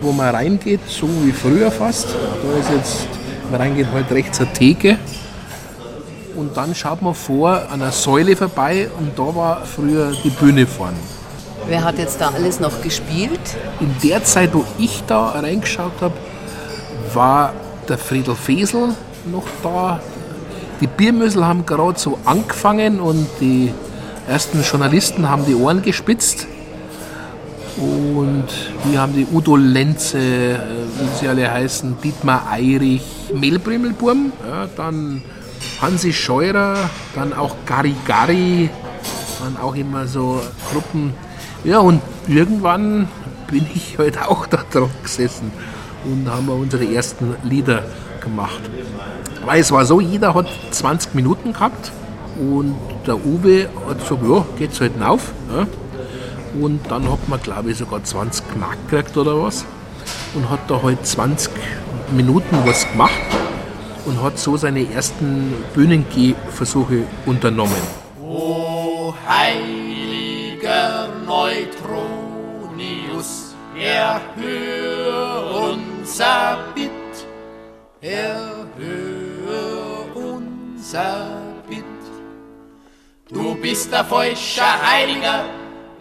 wo man reingeht, so wie früher fast. Da ist jetzt, man reingeht halt rechts eine Theke. Und dann schaut man vor an einer Säule vorbei und da war früher die Bühne vorne. Wer hat jetzt da alles noch gespielt? In der Zeit, wo ich da reingeschaut habe, war der Friedel Fesel noch da. Die Biermüssel haben gerade so angefangen und die ersten Journalisten haben die Ohren gespitzt. Und wir haben die Udo Lenze, äh, wie sie alle heißen, Dietmar Eirich, Mehlbrimmelburm, ja, dann Hansi Scheurer, dann auch Gari Gari, dann auch immer so Gruppen. Ja, und irgendwann bin ich halt [LAUGHS] auch da dran gesessen und haben wir unsere ersten Lieder gemacht. Weil es war so, jeder hat 20 Minuten gehabt und der Uwe hat gesagt, ja, geht's halt auf. Ja. Und dann hat man, glaube ich, sogar 20 Mark gekriegt oder was und hat da halt 20 Minuten was gemacht und hat so seine ersten Bühnengehversuche unternommen. O erhöre uns unser Bitt. Du bist der falsche Heiliger,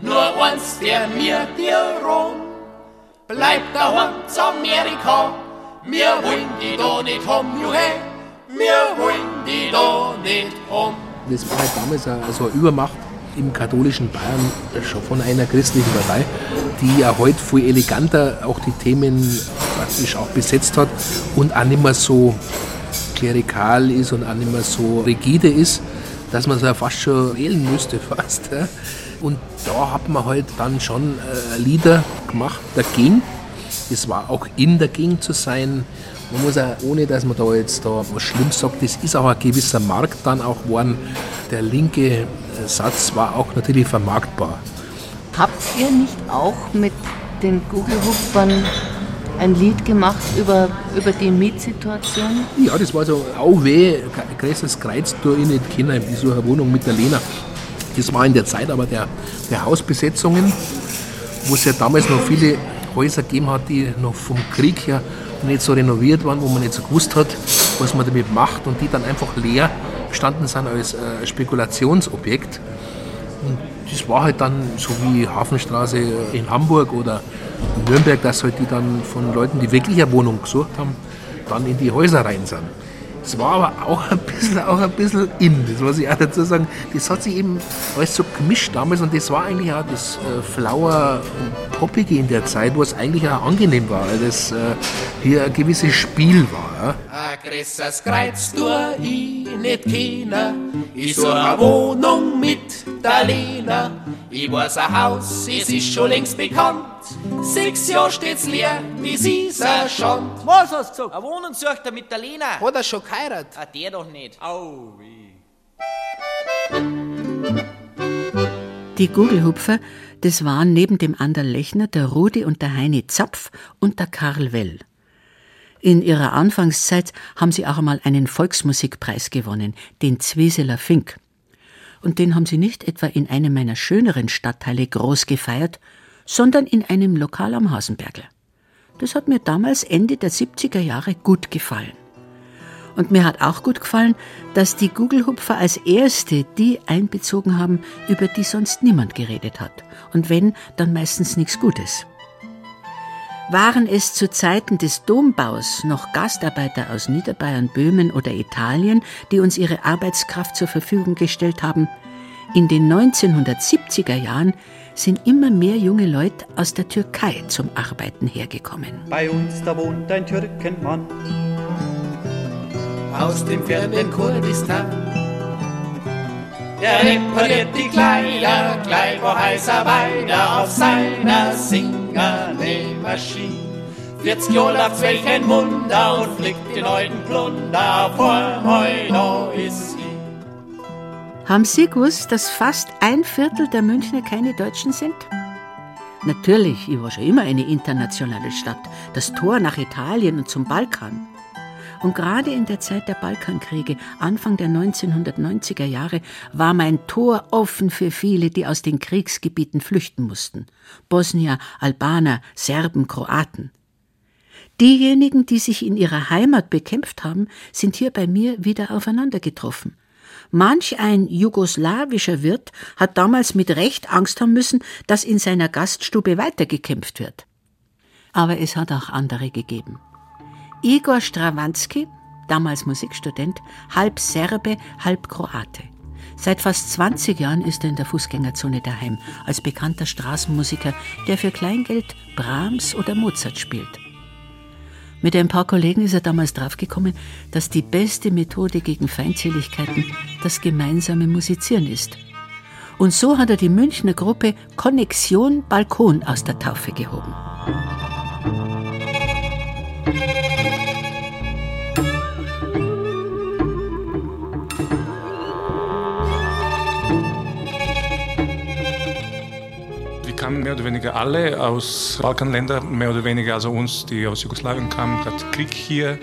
nur eins, der mir dir rum. Bleib daheim zu Amerika, wir wollen die da nicht haben, juhe, wir wollen die da nicht haben. Das war halt damals so eine Übermacht im katholischen Bayern schon von einer christlichen Partei, die ja heute viel eleganter auch die Themen praktisch auch besetzt hat und auch nicht mehr so klerikal ist und auch nicht mehr so rigide ist, dass man es ja fast schon wählen müsste [LAUGHS] fast. Und da hat man halt dann schon äh, Lieder gemacht dagegen. Es war auch in dagegen zu sein. Man muss auch, ohne dass man da jetzt da was Schlimmes sagt, das ist auch ein gewisser Markt dann auch geworden. Der linke Satz war auch natürlich vermarktbar. Habt ihr nicht auch mit den Google-Hupfern ein Lied gemacht über, über die Mietsituation? Ja, das war so, au weh, größtes Kreuz durch in den Kinder, ich suche eine Wohnung mit der Lena. Das war in der Zeit aber der, der Hausbesetzungen, wo es ja damals noch viele Häuser gegeben hat, die noch vom Krieg her nicht so renoviert waren, wo man nicht so gewusst hat, was man damit macht und die dann einfach leer gestanden sind als äh, Spekulationsobjekt. Und das war halt dann so wie Hafenstraße in Hamburg oder in Nürnberg, dass halt die dann von Leuten, die wirklich eine Wohnung gesucht haben, dann in die Häuser rein sind. Es war aber auch ein bisschen, auch ein bisschen in, das muss ich auch dazu sagen. Das hat sich eben alles so gemischt damals und das war eigentlich auch das äh, Flower Poppige in der Zeit, wo es eigentlich auch angenehm war, weil das äh, hier ein gewisses Spiel war. Ja. Kreuz tu ich nicht kennen, ich suche eine Wohnung mit der Lena. Ich weiß ein Haus, es ist schon längst bekannt. Sechs Jahre steht's leer, das ist ein Schand. Was hast du gesagt? Eine Wohnung sucht er mit der Lena. Hat er schon geheiratet? Ah, der doch nicht. Au, weh. Die Gugelhupfer, das waren neben dem Anderl Lechner der Rudi und der Heini Zapf und der Karl Well. In ihrer Anfangszeit haben sie auch einmal einen Volksmusikpreis gewonnen, den Zweseler Fink. Und den haben sie nicht etwa in einem meiner schöneren Stadtteile groß gefeiert, sondern in einem Lokal am Hasenbergl. Das hat mir damals Ende der 70er Jahre gut gefallen. Und mir hat auch gut gefallen, dass die Gugelhupfer als erste die einbezogen haben, über die sonst niemand geredet hat. Und wenn, dann meistens nichts Gutes. Waren es zu Zeiten des Dombaus noch Gastarbeiter aus Niederbayern, Böhmen oder Italien, die uns ihre Arbeitskraft zur Verfügung gestellt haben? In den 1970er Jahren sind immer mehr junge Leute aus der Türkei zum Arbeiten hergekommen. Bei uns da wohnt ein Türkenmann aus dem fernen Kurdistan. Er repariert die Kleider, gleich wo heißer weiter auf seiner Singerne-Maschine. 40 Jahre läuft's welchen Wunder und flickt den neuen Plunder vor heute ist. Haben Sie gewusst, dass fast ein Viertel der Münchner keine Deutschen sind? Natürlich, ich war schon immer eine internationale Stadt, das Tor nach Italien und zum Balkan. Und gerade in der Zeit der Balkankriege, Anfang der 1990er Jahre, war mein Tor offen für viele, die aus den Kriegsgebieten flüchten mussten. Bosnier, Albaner, Serben, Kroaten. Diejenigen, die sich in ihrer Heimat bekämpft haben, sind hier bei mir wieder aufeinander getroffen. Manch ein jugoslawischer Wirt hat damals mit Recht Angst haben müssen, dass in seiner Gaststube weitergekämpft wird. Aber es hat auch andere gegeben. Igor Strawanski, damals Musikstudent, halb Serbe, halb Kroate. Seit fast 20 Jahren ist er in der Fußgängerzone daheim, als bekannter Straßenmusiker, der für Kleingeld Brahms oder Mozart spielt. Mit ein paar Kollegen ist er damals draufgekommen, dass die beste Methode gegen Feindseligkeiten das gemeinsame Musizieren ist. Und so hat er die Münchner Gruppe Connexion Balkon aus der Taufe gehoben. Kamen mehr oder weniger alle aus Balkanländern, mehr oder weniger also uns, die aus Jugoslawien kamen, hat Krieg hier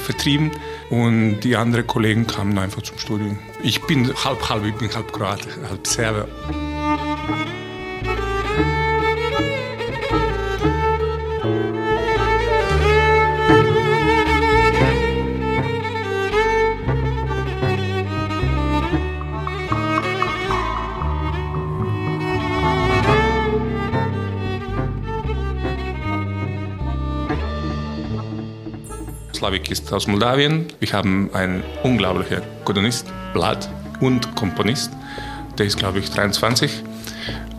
vertrieben und die anderen Kollegen kamen einfach zum Studium. Ich bin halb halb, ich bin halb Kroat, halb Serbe. Slavik ist aus Moldawien. Wir haben einen unglaublichen Komponist, Blatt und Komponist. Der ist, glaube ich, 23.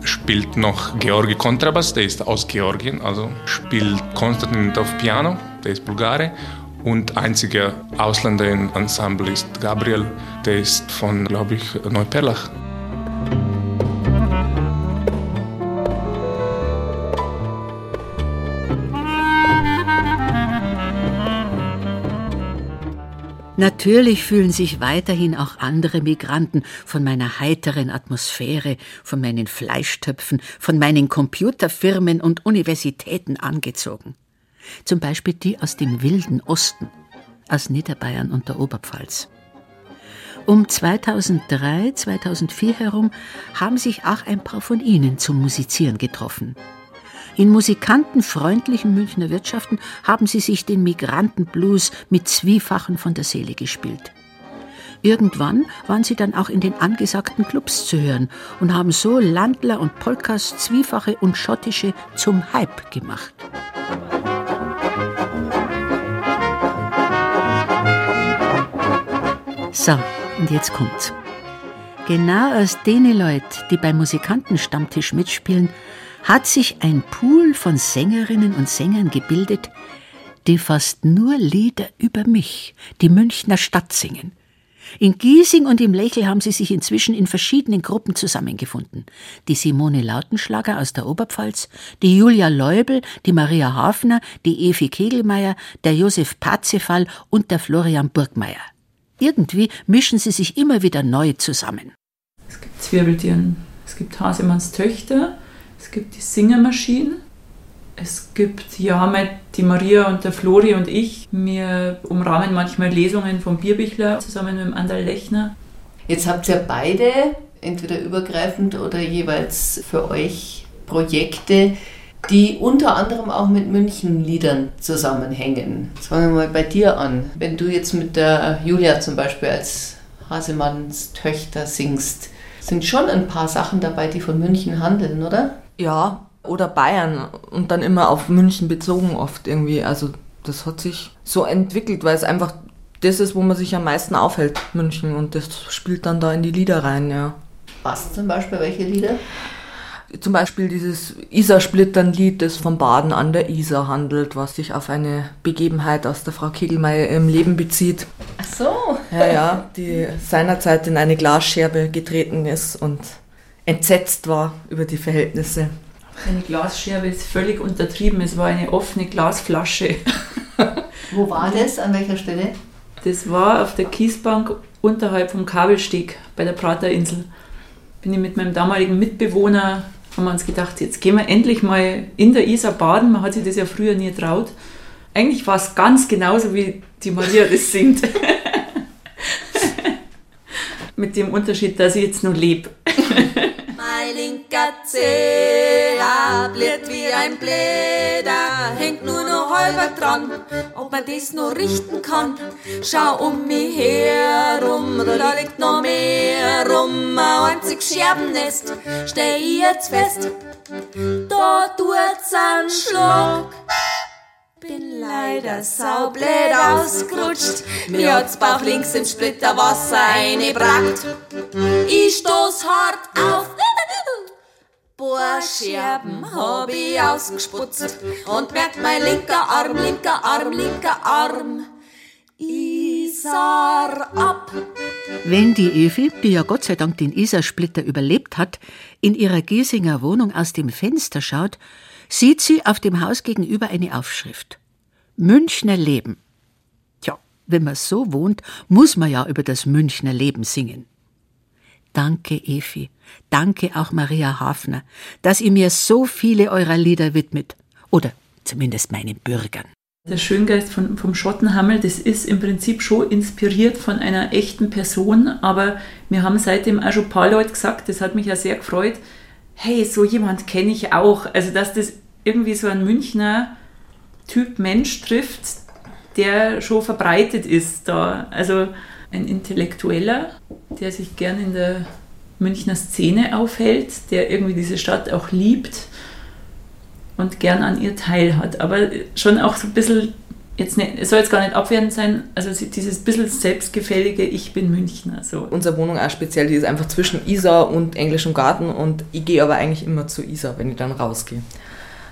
Spielt noch Georgi Kontrabass, der ist aus Georgien, also spielt Konstantin auf Piano, der ist Bulgare. Und einziger Ausländer im Ensemble ist Gabriel, der ist von, glaube ich, Neuperlach. Natürlich fühlen sich weiterhin auch andere Migranten von meiner heiteren Atmosphäre, von meinen Fleischtöpfen, von meinen Computerfirmen und Universitäten angezogen. Zum Beispiel die aus dem wilden Osten, aus Niederbayern und der Oberpfalz. Um 2003, 2004 herum haben sich auch ein paar von ihnen zum Musizieren getroffen. In musikantenfreundlichen Münchner Wirtschaften haben sie sich den Migrantenblues mit Zwiefachen von der Seele gespielt. Irgendwann waren sie dann auch in den angesagten Clubs zu hören und haben so Landler und Polkas, Zwiefache und Schottische zum Hype gemacht. So, und jetzt kommt's. Genau aus den Leuten, die beim Musikantenstammtisch mitspielen, hat sich ein Pool von Sängerinnen und Sängern gebildet, die fast nur Lieder über mich, die Münchner Stadt singen. In Giesing und im Lächel haben sie sich inzwischen in verschiedenen Gruppen zusammengefunden. Die Simone Lautenschlager aus der Oberpfalz, die Julia Leubel, die Maria Hafner, die Evi Kegelmeier, der Josef Parzefall und der Florian Burgmeier. Irgendwie mischen sie sich immer wieder neu zusammen. Es gibt Zwirbeltieren, es gibt Hasemanns Töchter, es gibt die Singermaschine, es gibt ja mal die Maria und der Flori und ich. Wir umrahmen manchmal Lesungen vom Bierbichler zusammen mit dem Anderl Lechner. Jetzt habt ihr beide, entweder übergreifend oder jeweils für euch Projekte, die unter anderem auch mit Münchenliedern zusammenhängen. Jetzt fangen wir mal bei dir an. Wenn du jetzt mit der Julia zum Beispiel als Hasemanns Töchter singst, sind schon ein paar Sachen dabei, die von München handeln, oder? Ja, oder Bayern und dann immer auf München bezogen oft irgendwie. Also das hat sich so entwickelt, weil es einfach das ist, wo man sich am meisten aufhält, München. Und das spielt dann da in die Lieder rein, ja. Was zum Beispiel, welche Lieder? Zum Beispiel dieses Isar-Splittern-Lied, das vom Baden an der Isar handelt, was sich auf eine Begebenheit aus der Frau Kegelmeier im Leben bezieht. Ach so. Ja, ja, die seinerzeit in eine Glasscherbe getreten ist und entsetzt war über die Verhältnisse. Eine Glasscherbe ist völlig untertrieben, es war eine offene Glasflasche. [LAUGHS] Wo war das? An welcher Stelle? Das war auf der Kiesbank unterhalb vom Kabelsteg bei der Praterinsel. Bin ich mit meinem damaligen Mitbewohner, haben wir uns gedacht, jetzt gehen wir endlich mal in der Isar baden. Man hat sich das ja früher nie traut. Eigentlich war es ganz genauso, wie die Maria das singt. [LAUGHS] mit dem Unterschied, dass ich jetzt noch lebe. [LAUGHS] Zeh abliert wie ein Bläder, hängt nur noch halber dran, ob man das noch richten kann. Schau um mich herum, da liegt noch mehr rum, ein einzig Scherbennest, steh ich jetzt fest, da tut's einen Schlag. Bin leider saublöd ausgerutscht, mir hat's Bauch links ins Splitterwasser eingebrackt. Ich stoß hart auf, Boah, Scherben hab ich ausgesputzt und merkt mein linker Arm, linker Arm, linker Arm. Isar ab. Wenn die Evi, die ja Gott sei Dank den Isarsplitter überlebt hat, in ihrer Giesinger Wohnung aus dem Fenster schaut, sieht sie auf dem Haus gegenüber eine Aufschrift. Münchner Leben. Tja, wenn man so wohnt, muss man ja über das Münchner Leben singen. Danke, Efi. Danke auch Maria Hafner, dass ihr mir so viele eurer Lieder widmet. Oder zumindest meinen Bürgern. Der Schöngeist von, vom Schottenhammel, das ist im Prinzip schon inspiriert von einer echten Person, aber wir haben seitdem auch schon ein paar Leute gesagt, das hat mich ja sehr gefreut, hey, so jemand kenne ich auch. Also, dass das irgendwie so ein Münchner Typ Mensch trifft, der schon verbreitet ist da. Also ein Intellektueller, der sich gern in der Münchner Szene aufhält, der irgendwie diese Stadt auch liebt und gern an ihr teilhat. Aber schon auch so ein bisschen, jetzt nicht, es soll jetzt gar nicht abwertend sein, also dieses bisschen selbstgefällige Ich bin Münchner. So. Unsere Wohnung auch speziell, die ist einfach zwischen Isar und Englischem Garten und ich gehe aber eigentlich immer zu Isar, wenn ich dann rausgehe.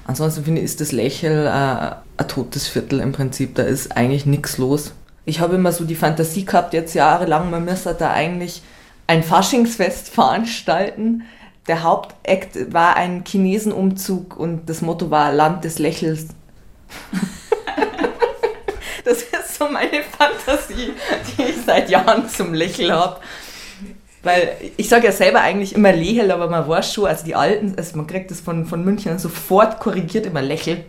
Ansonsten finde ich, ist das Lächel äh, ein totes Viertel im Prinzip, da ist eigentlich nichts los. Ich habe immer so die Fantasie gehabt, jetzt jahrelang, man müsste da eigentlich ein Faschingsfest [LAUGHS] veranstalten. Der Hauptakt war ein Chinesenumzug und das Motto war Land des Lächels. [LAUGHS] das ist so meine Fantasie, die ich seit Jahren zum Lächeln habe. Weil ich sage ja selber eigentlich immer Lächel, aber man weiß schon, also die Alten, also man kriegt das von, von München sofort korrigiert immer Lächel.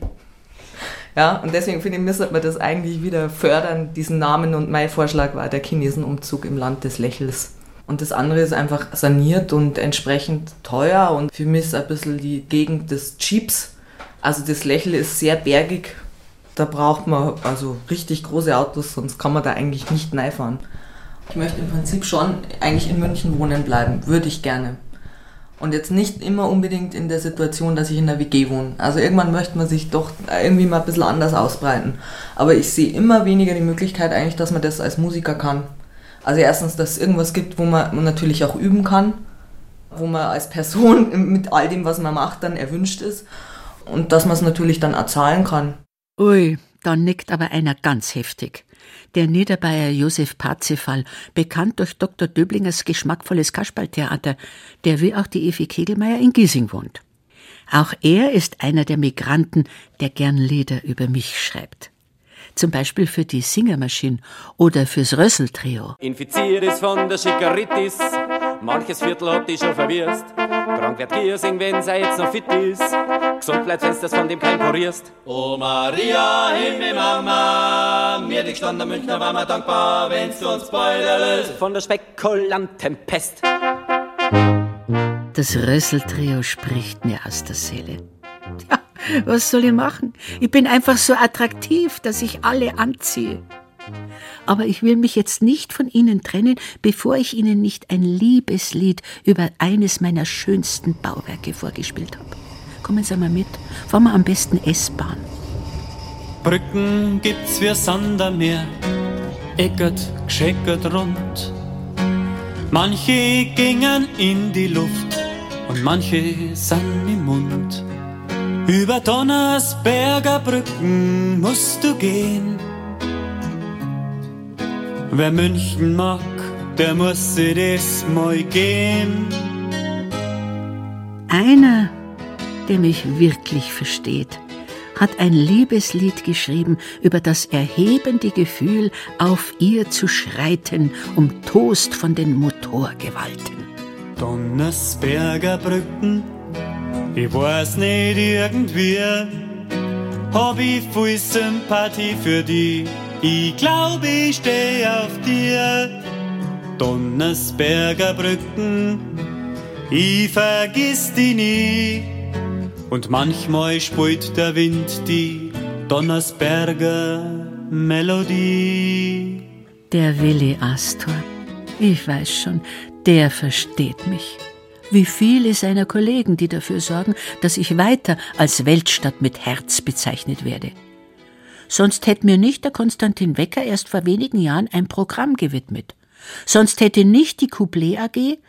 Ja, und deswegen finde ich, müsste man das eigentlich wieder fördern, diesen Namen. Und mein Vorschlag war der Chinesenumzug im Land des Lächels. Und das andere ist einfach saniert und entsprechend teuer. Und für mich ist ein bisschen die Gegend des Jeeps. Also das Lächel ist sehr bergig. Da braucht man also richtig große Autos, sonst kann man da eigentlich nicht reinfahren. Ich möchte im Prinzip schon eigentlich in München wohnen bleiben. Würde ich gerne. Und jetzt nicht immer unbedingt in der Situation, dass ich in der WG wohne. Also irgendwann möchte man sich doch irgendwie mal ein bisschen anders ausbreiten. Aber ich sehe immer weniger die Möglichkeit eigentlich, dass man das als Musiker kann. Also erstens, dass es irgendwas gibt, wo man natürlich auch üben kann, wo man als Person [LAUGHS] mit all dem, was man macht, dann erwünscht ist. Und dass man es natürlich dann auch zahlen kann. Ui, da nickt aber einer ganz heftig. Der Niederbayer Josef Parzefall, bekannt durch Dr. Döblingers geschmackvolles Kasperltheater, der wie auch die Evi Kegelmeier in Giesing wohnt. Auch er ist einer der Migranten, der gern Lieder über mich schreibt. Zum Beispiel für die Singermaschine oder fürs Rösseltrio. Infiziert ist von der Schickeritis, manches Viertel hat die schon verwirrt. Krank wird Giersing, wenn sie jetzt noch fit ist. Gesund bleibt, wenn's das von dem kein porierst. Oh Maria, Himmel Mama, mir dich stand der Münchner war mal dankbar, wenn's du uns löst. Von der spekulanten Pest. Das Rösseltrio spricht mir aus der Seele. Ja, was soll ich machen? Ich bin einfach so attraktiv, dass ich alle anziehe. Aber ich will mich jetzt nicht von Ihnen trennen, bevor ich Ihnen nicht ein Liebeslied über eines meiner schönsten Bauwerke vorgespielt habe. Kommen Sie mal mit. Fahren wir am besten S-Bahn. Brücken gibt's wie Sand am Meer, eckert, gescheckert rund. Manche gingen in die Luft und manche sind im Mund. Über Donnersberger Brücken musst du gehen. Wer München mag, der muss sich das mal gehen. Einer, der mich wirklich versteht, hat ein Liebeslied geschrieben über das erhebende Gefühl, auf ihr zu schreiten, um Toast von den Motorgewalten. Donnersberger Brücken, ich weiß nicht irgendwie, hab ich viel Sympathie für die. Ich glaube, ich steh auf dir. Donnersberger Brücken, ich vergiss die nie. Und manchmal spielt der Wind die Donnersberger Melodie. Der Willi Astor, ich weiß schon, der versteht mich. Wie viele seiner Kollegen, die dafür sorgen, dass ich weiter als Weltstadt mit Herz bezeichnet werde. Sonst hätte mir nicht der Konstantin Wecker erst vor wenigen Jahren ein Programm gewidmet. Sonst hätte nicht die Couplet AG,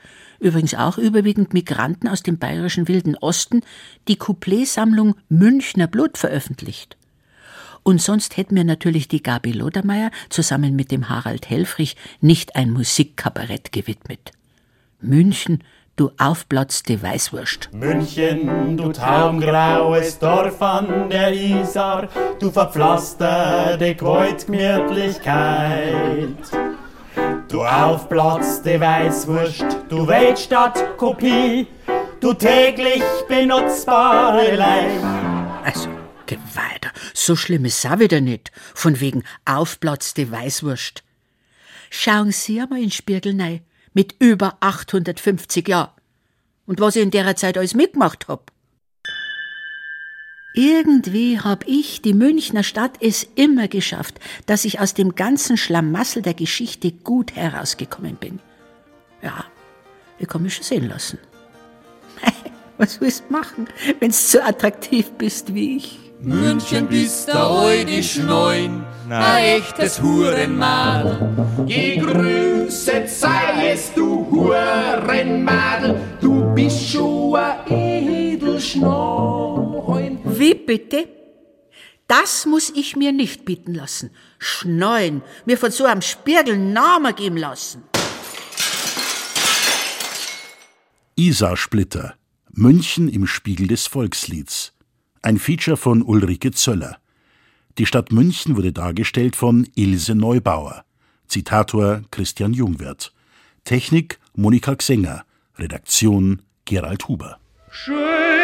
übrigens auch überwiegend Migranten aus dem bayerischen Wilden Osten, die Couplet-Sammlung Münchner Blut veröffentlicht. Und sonst hätte mir natürlich die Gabi Lodermeier zusammen mit dem Harald Helfrich nicht ein Musikkabarett gewidmet. München, du aufplatzte Weißwurst. München, du traumgraues Dorf an der Isar, du verpflasterte Kreuzgemütlichkeit. Du aufplatzte Weißwurst, du Weltstadtkopie, du täglich benutzbare Leib. Also, geh weiter. So schlimm ist es auch wieder nicht. Von wegen aufplatzte Weißwurst. Schauen Sie einmal in den Spiegel rein. Mit über 850 Jahren. Und was ich in der Zeit alles mitgemacht hab. Irgendwie hab ich, die Münchner Stadt, es immer geschafft, dass ich aus dem ganzen Schlamassel der Geschichte gut herausgekommen bin. Ja, ich kann mich schon sehen lassen. [LAUGHS] Was willst du machen, wenn's so attraktiv bist wie ich? München bist der alte Schneun, ein echtes Hurenmadel. Gegrüßet seiest du Hurenmadel, du bist schon ein Edelschneun. Wie bitte? Das muss ich mir nicht bieten lassen. Schneuen, mir von so einem Spiegel Namen geben lassen. Isar-Splitter. München im Spiegel des Volkslieds. Ein Feature von Ulrike Zöller. Die Stadt München wurde dargestellt von Ilse Neubauer. Zitator Christian Jungwirth. Technik Monika Xenger. Redaktion Gerald Huber. Schön